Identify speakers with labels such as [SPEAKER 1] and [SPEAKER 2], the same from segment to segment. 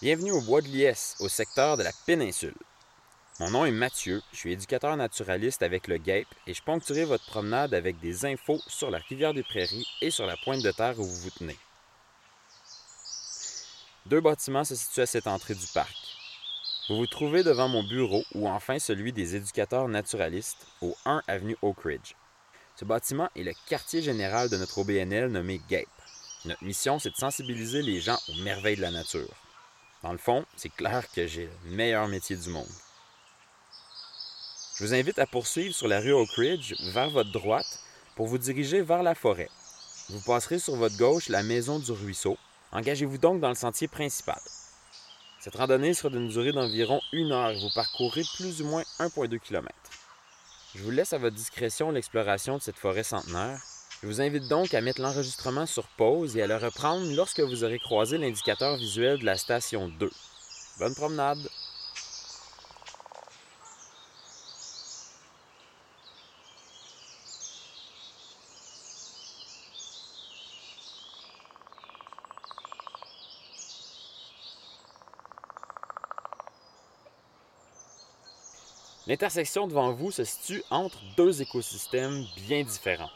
[SPEAKER 1] Bienvenue au Bois de Liesse, au secteur de la péninsule. Mon nom est Mathieu, je suis éducateur naturaliste avec le GAPE et je ponctuerai votre promenade avec des infos sur la rivière des Prairies et sur la pointe de terre où vous vous tenez. Deux bâtiments se situent à cette entrée du parc. Vous vous trouvez devant mon bureau ou enfin celui des éducateurs naturalistes au 1 avenue Oak Ridge. Ce bâtiment est le quartier général de notre OBNL nommé GAPE. Notre mission, c'est de sensibiliser les gens aux merveilles de la nature. Dans le fond, c'est clair que j'ai le meilleur métier du monde. Je vous invite à poursuivre sur la rue Oak Ridge vers votre droite pour vous diriger vers la forêt. Vous passerez sur votre gauche la maison du ruisseau. Engagez-vous donc dans le sentier principal. Cette randonnée sera d'une durée d'environ une heure et vous parcourrez plus ou moins 1,2 km. Je vous laisse à votre discrétion l'exploration de cette forêt centenaire. Je vous invite donc à mettre l'enregistrement sur pause et à le reprendre lorsque vous aurez croisé l'indicateur visuel de la station 2. Bonne promenade! L'intersection devant vous se situe entre deux écosystèmes bien différents.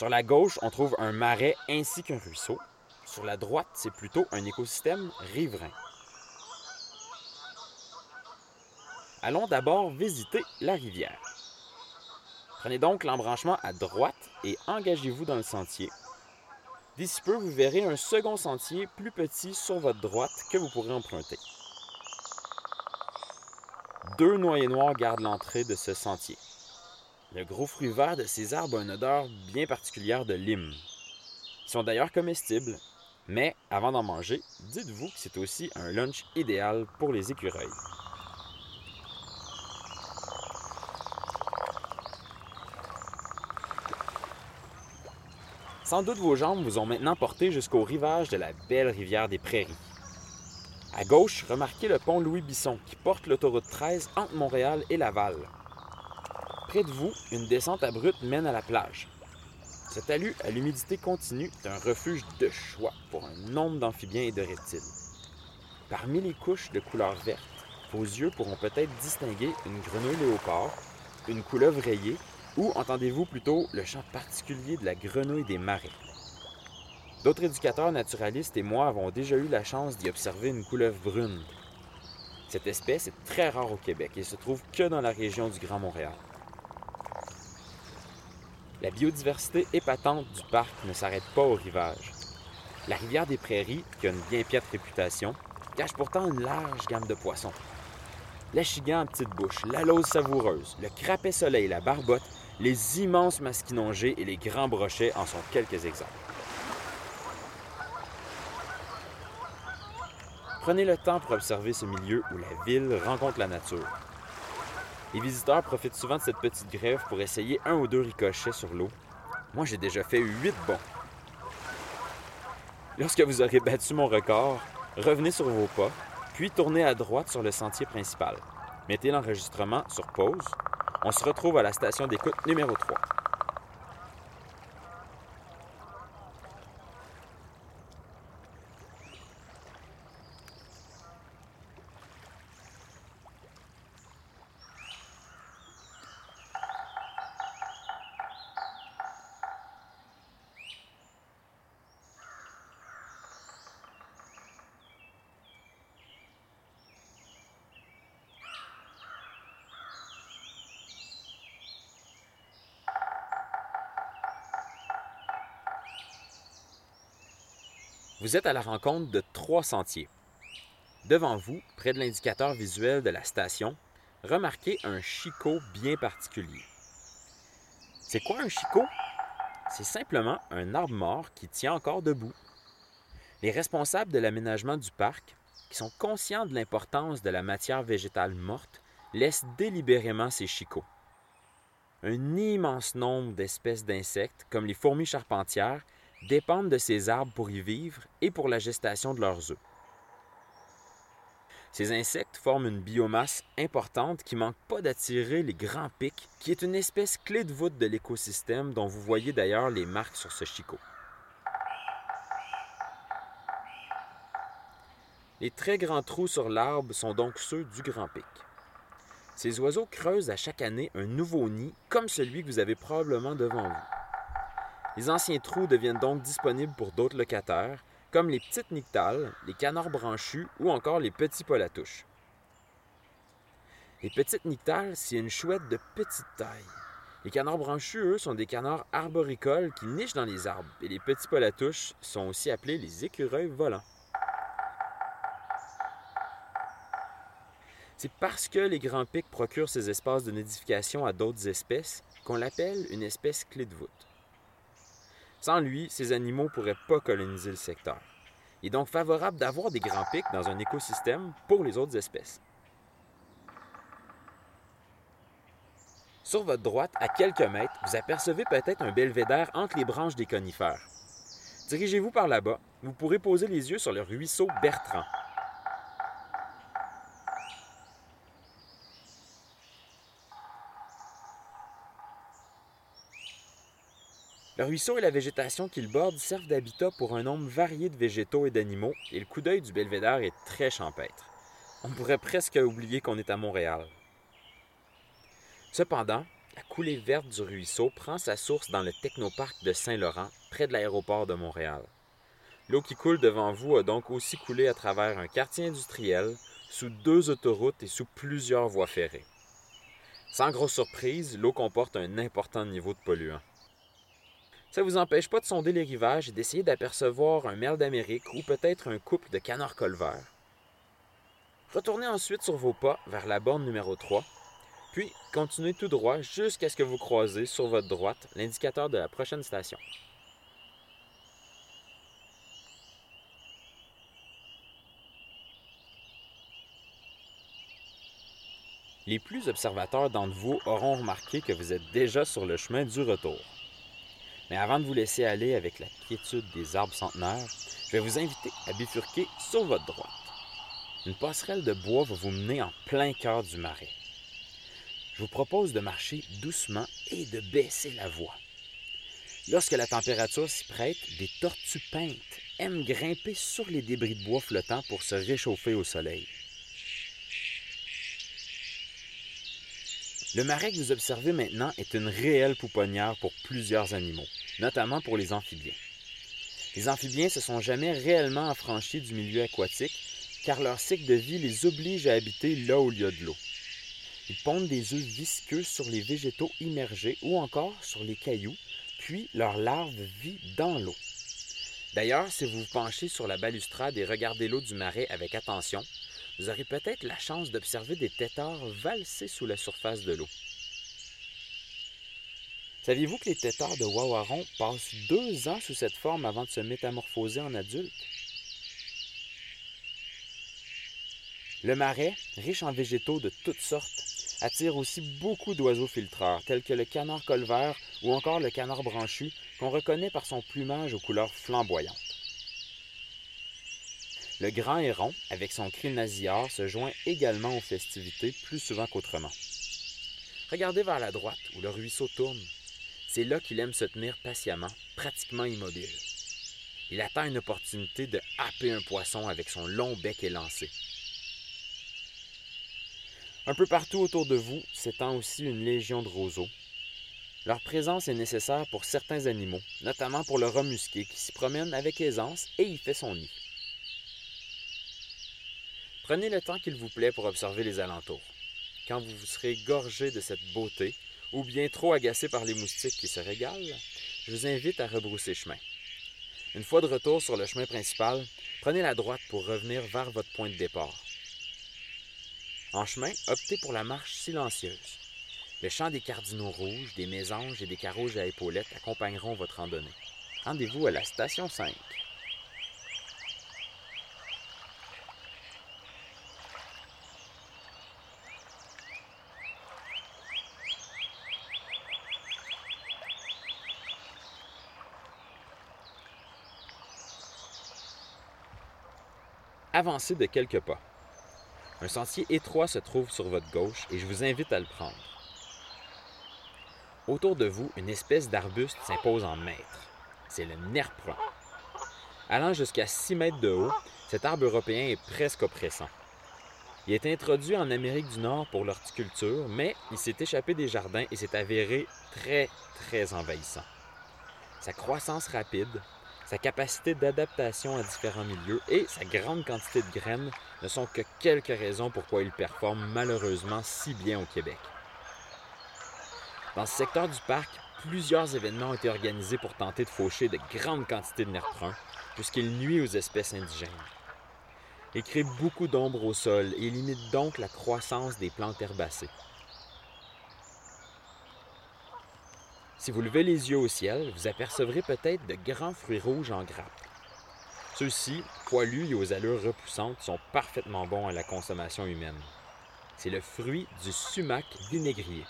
[SPEAKER 1] Sur la gauche, on trouve un marais ainsi qu'un ruisseau. Sur la droite, c'est plutôt un écosystème riverain. Allons d'abord visiter la rivière. Prenez donc l'embranchement à droite et engagez-vous dans le sentier. D'ici peu, vous verrez un second sentier plus petit sur votre droite que vous pourrez emprunter. Deux noyers noirs gardent l'entrée de ce sentier. Le gros fruit vert de ces arbres a une odeur bien particulière de lime. Ils sont d'ailleurs comestibles, mais avant d'en manger, dites-vous que c'est aussi un lunch idéal pour les écureuils. Sans doute vos jambes vous ont maintenant porté jusqu'au rivage de la belle rivière des Prairies. À gauche, remarquez le pont Louis Bisson qui porte l'autoroute 13 entre Montréal et Laval. Près de vous, une descente abrupte mène à la plage. Ce talus à l'humidité continue est un refuge de choix pour un nombre d'amphibiens et de reptiles. Parmi les couches de couleur verte, vos yeux pourront peut-être distinguer une grenouille léopard, une couleuvre rayée ou entendez-vous plutôt le chant particulier de la grenouille des marais. D'autres éducateurs naturalistes et moi avons déjà eu la chance d'y observer une couleuvre brune. Cette espèce est très rare au Québec et se trouve que dans la région du Grand Montréal. La biodiversité épatante du parc ne s'arrête pas au rivage. La rivière des Prairies, qui a une bien piètre réputation, cache pourtant une large gamme de poissons. L'achigan à petite bouche, la lose savoureuse, le crapet soleil, la barbotte, les immenses masquinongés et les grands brochets en sont quelques exemples. Prenez le temps pour observer ce milieu où la ville rencontre la nature. Les visiteurs profitent souvent de cette petite grève pour essayer un ou deux ricochets sur l'eau. Moi, j'ai déjà fait huit bons. Lorsque vous aurez battu mon record, revenez sur vos pas, puis tournez à droite sur le sentier principal. Mettez l'enregistrement sur pause. On se retrouve à la station d'écoute numéro 3. Vous êtes à la rencontre de trois sentiers. Devant vous, près de l'indicateur visuel de la station, remarquez un chicot bien particulier. C'est quoi un chicot? C'est simplement un arbre mort qui tient encore debout. Les responsables de l'aménagement du parc, qui sont conscients de l'importance de la matière végétale morte, laissent délibérément ces chicots. Un immense nombre d'espèces d'insectes, comme les fourmis charpentières, dépendent de ces arbres pour y vivre et pour la gestation de leurs œufs. Ces insectes forment une biomasse importante qui manque pas d'attirer les grands pics, qui est une espèce clé de voûte de l'écosystème dont vous voyez d'ailleurs les marques sur ce chicot. Les très grands trous sur l'arbre sont donc ceux du grand pic. Ces oiseaux creusent à chaque année un nouveau nid comme celui que vous avez probablement devant vous. Les anciens trous deviennent donc disponibles pour d'autres locataires, comme les petites nyctales, les canards branchus ou encore les petits polatouches. Les petites nyctales, c'est une chouette de petite taille. Les canards branchus, eux, sont des canards arboricoles qui nichent dans les arbres, et les petits polatouches sont aussi appelés les écureuils volants. C'est parce que les grands pics procurent ces espaces de nidification à d'autres espèces qu'on l'appelle une espèce clé de voûte. Sans lui, ces animaux ne pourraient pas coloniser le secteur. Il est donc favorable d'avoir des grands pics dans un écosystème pour les autres espèces. Sur votre droite, à quelques mètres, vous apercevez peut-être un belvédère entre les branches des conifères. Dirigez-vous par là-bas, vous pourrez poser les yeux sur le ruisseau Bertrand. Le ruisseau et la végétation qu'il borde servent d'habitat pour un nombre varié de végétaux et d'animaux, et le coup d'œil du belvédère est très champêtre. On pourrait presque oublier qu'on est à Montréal. Cependant, la coulée verte du ruisseau prend sa source dans le technoparc de Saint-Laurent, près de l'aéroport de Montréal. L'eau qui coule devant vous a donc aussi coulé à travers un quartier industriel, sous deux autoroutes et sous plusieurs voies ferrées. Sans grosse surprise, l'eau comporte un important niveau de polluants. Ça ne vous empêche pas de sonder les rivages et d'essayer d'apercevoir un merle d'Amérique ou peut-être un couple de canards colverts. Retournez ensuite sur vos pas vers la borne numéro 3, puis continuez tout droit jusqu'à ce que vous croisez sur votre droite l'indicateur de la prochaine station. Les plus observateurs d'entre vous auront remarqué que vous êtes déjà sur le chemin du retour. Mais avant de vous laisser aller avec la quiétude des arbres centenaires, je vais vous inviter à bifurquer sur votre droite. Une passerelle de bois va vous mener en plein cœur du marais. Je vous propose de marcher doucement et de baisser la voix. Lorsque la température s'y prête, des tortues peintes aiment grimper sur les débris de bois flottants pour se réchauffer au soleil. Le marais que vous observez maintenant est une réelle pouponnière pour plusieurs animaux, notamment pour les amphibiens. Les amphibiens se sont jamais réellement affranchis du milieu aquatique car leur cycle de vie les oblige à habiter là où il y a de l'eau. Ils pondent des œufs visqueux sur les végétaux immergés ou encore sur les cailloux, puis leur larve vit dans l'eau. D'ailleurs, si vous vous penchez sur la balustrade et regardez l'eau du marais avec attention, vous aurez peut-être la chance d'observer des têtards valser sous la surface de l'eau. Saviez-vous que les têtards de Wawaron passent deux ans sous cette forme avant de se métamorphoser en adultes? Le marais, riche en végétaux de toutes sortes, attire aussi beaucoup d'oiseaux filtreurs, tels que le canard colvert ou encore le canard branchu, qu'on reconnaît par son plumage aux couleurs flamboyantes. Le grand héron, avec son cri nasillard, se joint également aux festivités plus souvent qu'autrement. Regardez vers la droite, où le ruisseau tourne. C'est là qu'il aime se tenir patiemment, pratiquement immobile. Il attend une opportunité de happer un poisson avec son long bec élancé. Un peu partout autour de vous s'étend aussi une légion de roseaux. Leur présence est nécessaire pour certains animaux, notamment pour le rat musqué qui s'y promène avec aisance et y fait son nid. Prenez le temps qu'il vous plaît pour observer les alentours. Quand vous vous serez gorgé de cette beauté, ou bien trop agacé par les moustiques qui se régalent, je vous invite à rebrousser chemin. Une fois de retour sur le chemin principal, prenez la droite pour revenir vers votre point de départ. En chemin, optez pour la marche silencieuse. Le chant des cardinaux rouges, des mésanges et des carouges à épaulettes accompagneront votre randonnée. Rendez-vous à la station 5. Avancez de quelques pas. Un sentier étroit se trouve sur votre gauche et je vous invite à le prendre. Autour de vous, une espèce d'arbuste s'impose en maître. C'est le nerpron. Allant jusqu'à 6 mètres de haut, Cet arbre européen est presque oppressant. Il est introduit en Amérique du Nord pour l'horticulture, mais il s'est échappé des jardins et s'est avéré très, très envahissant. Sa croissance rapide, sa capacité d'adaptation à différents milieux et sa grande quantité de graines ne sont que quelques raisons pourquoi il performe malheureusement si bien au Québec. Dans ce secteur du parc, plusieurs événements ont été organisés pour tenter de faucher de grandes quantités de nerfs bruns, puisqu'il nuit aux espèces indigènes. Il crée beaucoup d'ombre au sol et limite donc la croissance des plantes herbacées. Si vous levez les yeux au ciel, vous apercevrez peut-être de grands fruits rouges en grappes. Ceux-ci, poilus et aux allures repoussantes, sont parfaitement bons à la consommation humaine. C'est le fruit du sumac vinaigrier.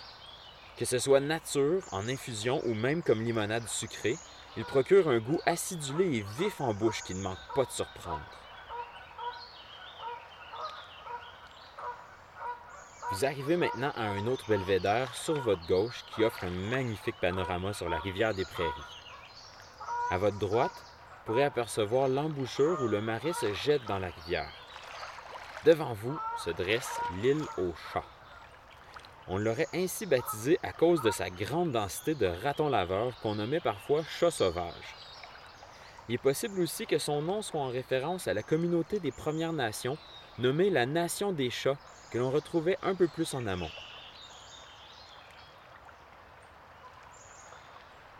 [SPEAKER 1] Que ce soit nature, en infusion ou même comme limonade sucrée, il procure un goût acidulé et vif en bouche qui ne manque pas de surprendre. Vous arrivez maintenant à un autre belvédère sur votre gauche qui offre un magnifique panorama sur la rivière des Prairies. À votre droite, vous pourrez apercevoir l'embouchure où le marais se jette dans la rivière. Devant vous se dresse l'île aux chats. On l'aurait ainsi baptisé à cause de sa grande densité de ratons laveurs qu'on nommait parfois chat sauvage. Il est possible aussi que son nom soit en référence à la communauté des Premières Nations nommée la Nation des chats que l'on retrouvait un peu plus en amont.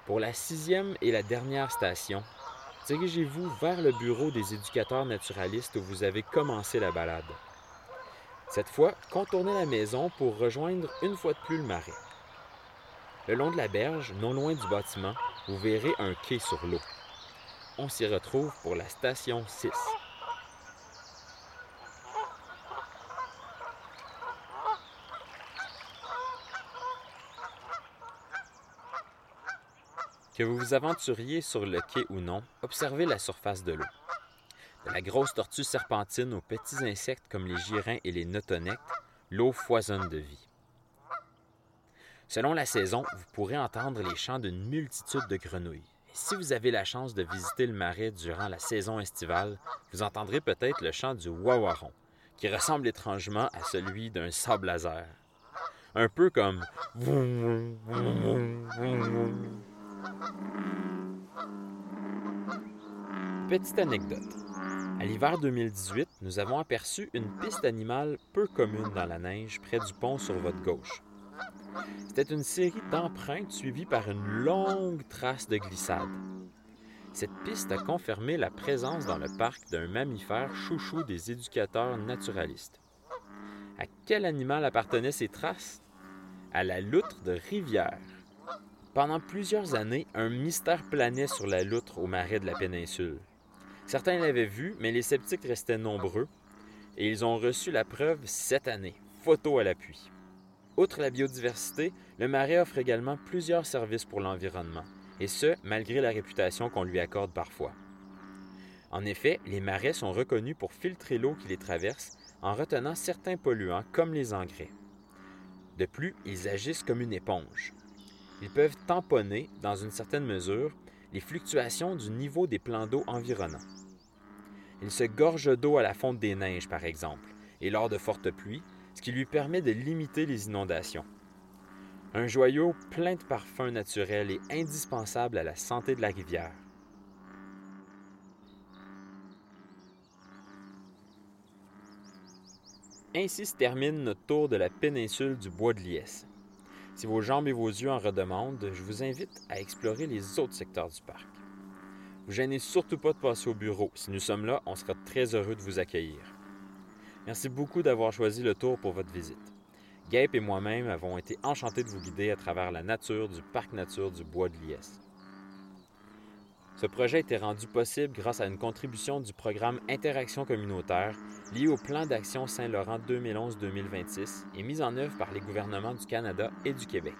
[SPEAKER 1] Pour la sixième et la dernière station, dirigez-vous vers le bureau des éducateurs naturalistes où vous avez commencé la balade. Cette fois, contournez la maison pour rejoindre une fois de plus le marais. Le long de la berge, non loin du bâtiment, vous verrez un quai sur l'eau. On s'y retrouve pour la station 6. Que vous vous aventuriez sur le quai ou non, observez la surface de l'eau. De la grosse tortue serpentine aux petits insectes comme les girins et les notonectes, l'eau foisonne de vie. Selon la saison, vous pourrez entendre les chants d'une multitude de grenouilles. Si vous avez la chance de visiter le marais durant la saison estivale, vous entendrez peut-être le chant du wawaron, qui ressemble étrangement à celui d'un sable laser. Un peu comme Petite anecdote. À l'hiver 2018, nous avons aperçu une piste animale peu commune dans la neige près du pont sur votre gauche. C'était une série d'empreintes suivies par une longue trace de glissade. Cette piste a confirmé la présence dans le parc d'un mammifère chouchou des éducateurs naturalistes. À quel animal appartenaient ces traces? À la loutre de rivière. Pendant plusieurs années, un mystère planait sur la loutre au marais de la péninsule. Certains l'avaient vu, mais les sceptiques restaient nombreux et ils ont reçu la preuve cette année, photo à l'appui. Outre la biodiversité, le marais offre également plusieurs services pour l'environnement, et ce, malgré la réputation qu'on lui accorde parfois. En effet, les marais sont reconnus pour filtrer l'eau qui les traverse en retenant certains polluants comme les engrais. De plus, ils agissent comme une éponge. Ils peuvent tamponner, dans une certaine mesure, les fluctuations du niveau des plans d'eau environnants. Ils se gorgent d'eau à la fonte des neiges, par exemple, et lors de fortes pluies, ce qui lui permet de limiter les inondations. Un joyau plein de parfums naturels et indispensable à la santé de la rivière. Ainsi se termine notre tour de la péninsule du Bois de Liesse. Si vos jambes et vos yeux en redemandent, je vous invite à explorer les autres secteurs du parc. Vous gênez surtout pas de passer au bureau. Si nous sommes là, on sera très heureux de vous accueillir. Merci beaucoup d'avoir choisi le tour pour votre visite. Gape et moi-même avons été enchantés de vous guider à travers la nature du parc nature du Bois de Liesse. Ce projet a été rendu possible grâce à une contribution du programme Interaction communautaire lié au plan d'action Saint-Laurent 2011-2026 et mis en œuvre par les gouvernements du Canada et du Québec.